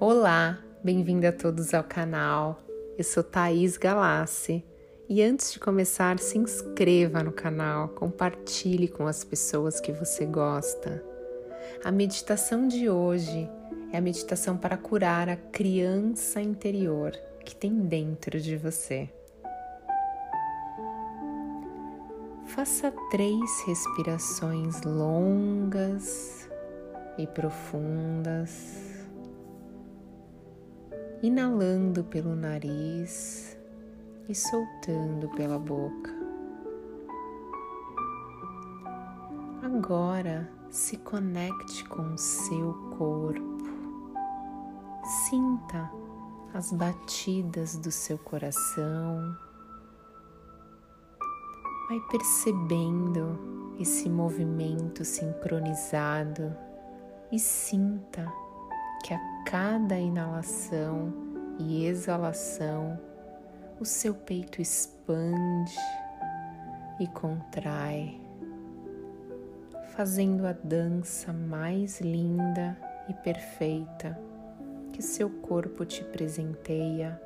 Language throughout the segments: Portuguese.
Olá, bem-vindo a todos ao canal. Eu sou Thaís Galassi e antes de começar, se inscreva no canal, compartilhe com as pessoas que você gosta. A meditação de hoje é a meditação para curar a criança interior que tem dentro de você. Faça três respirações longas e profundas inalando pelo nariz e soltando pela boca. Agora se conecte com o seu corpo. Sinta as batidas do seu coração. Vai percebendo esse movimento sincronizado e sinta que a cada inalação e exalação o seu peito expande e contrai, fazendo a dança mais linda e perfeita que seu corpo te presenteia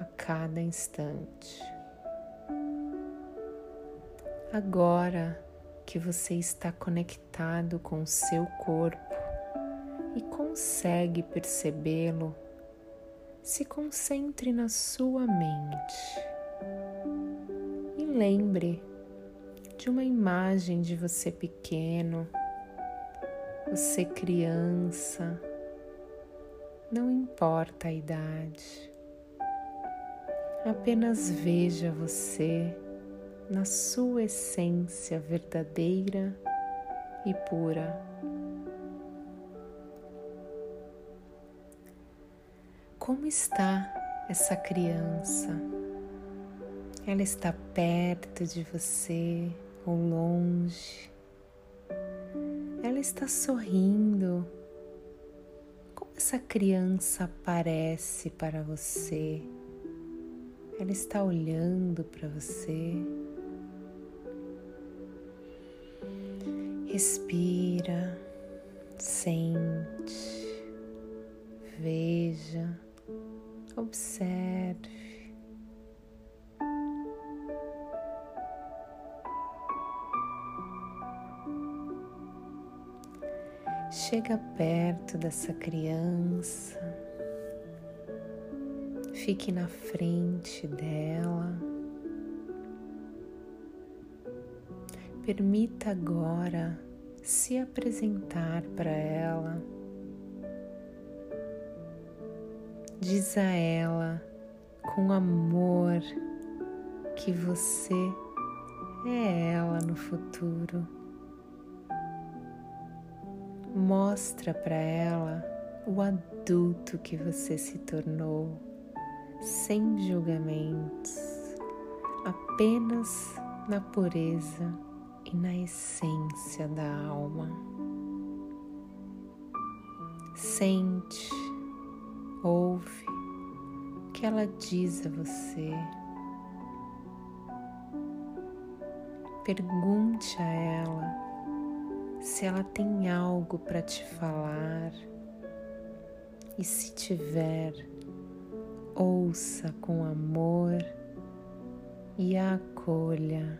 a cada instante. Agora que você está conectado com o seu corpo, e consegue percebê-lo, se concentre na sua mente e lembre de uma imagem de você pequeno, você criança, não importa a idade, apenas veja você na sua essência verdadeira e pura. Como está essa criança? Ela está perto de você ou longe? Ela está sorrindo? Como essa criança aparece para você? Ela está olhando para você? Respira, sente, Observe. Chega perto dessa criança, fique na frente dela. Permita agora se apresentar para ela. Diz a ela com amor que você é ela no futuro. Mostra para ela o adulto que você se tornou, sem julgamentos, apenas na pureza e na essência da alma. Sente Ouve o que ela diz a você. Pergunte a ela se ela tem algo para te falar e, se tiver, ouça com amor e a acolha.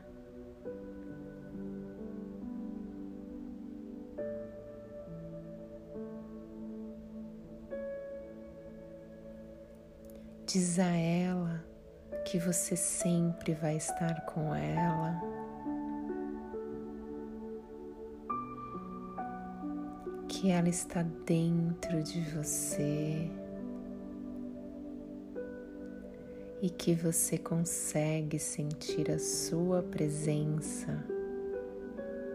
Diz a ela que você sempre vai estar com ela. Que ela está dentro de você e que você consegue sentir a sua presença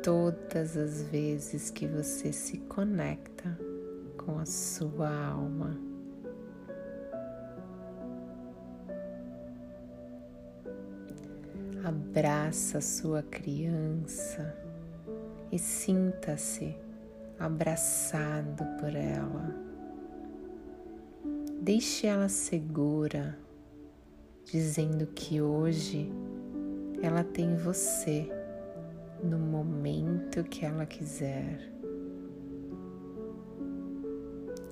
todas as vezes que você se conecta com a sua alma. Abraça sua criança e sinta-se abraçado por ela. Deixe ela segura, dizendo que hoje ela tem você no momento que ela quiser.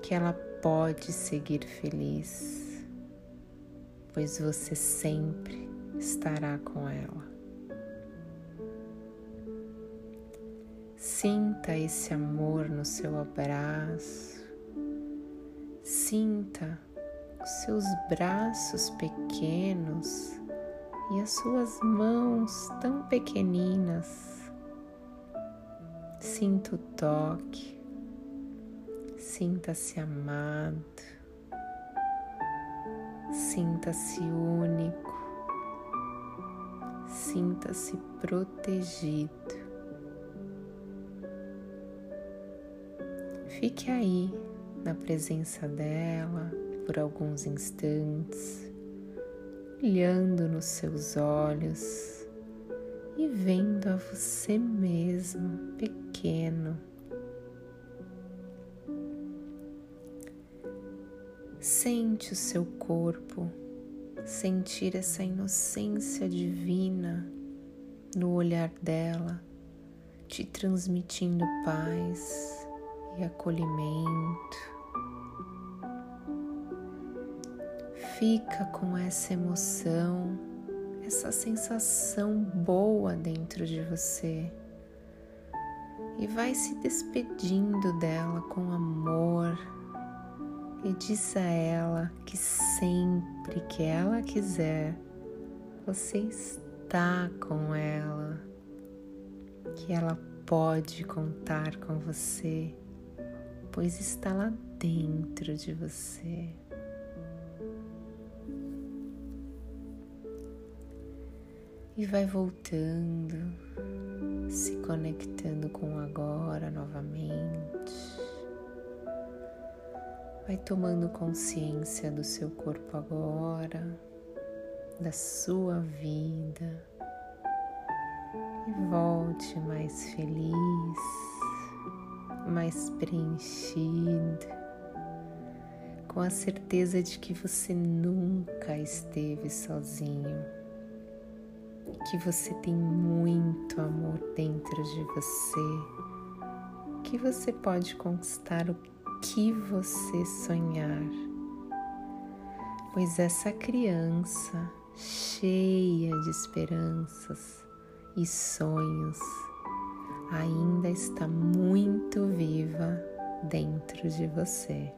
Que ela pode seguir feliz, pois você sempre estará com ela. Sinta esse amor no seu abraço, sinta os seus braços pequenos e as suas mãos tão pequeninas. Sinta o toque, sinta-se amado, sinta-se único, sinta-se protegido. Fique aí na presença dela por alguns instantes, olhando nos seus olhos e vendo a você mesmo pequeno. Sente o seu corpo, sentir essa inocência divina no olhar dela, te transmitindo paz e acolhimento. Fica com essa emoção, essa sensação boa dentro de você e vai se despedindo dela com amor e diz a ela que sempre que ela quiser, você está com ela, que ela pode contar com você pois está lá dentro de você. E vai voltando, se conectando com o agora novamente. Vai tomando consciência do seu corpo agora, da sua vida. E volte mais feliz mais preenchido, com a certeza de que você nunca esteve sozinho, que você tem muito amor dentro de você, que você pode conquistar o que você sonhar, pois essa criança cheia de esperanças e sonhos ainda está muito viva dentro de você.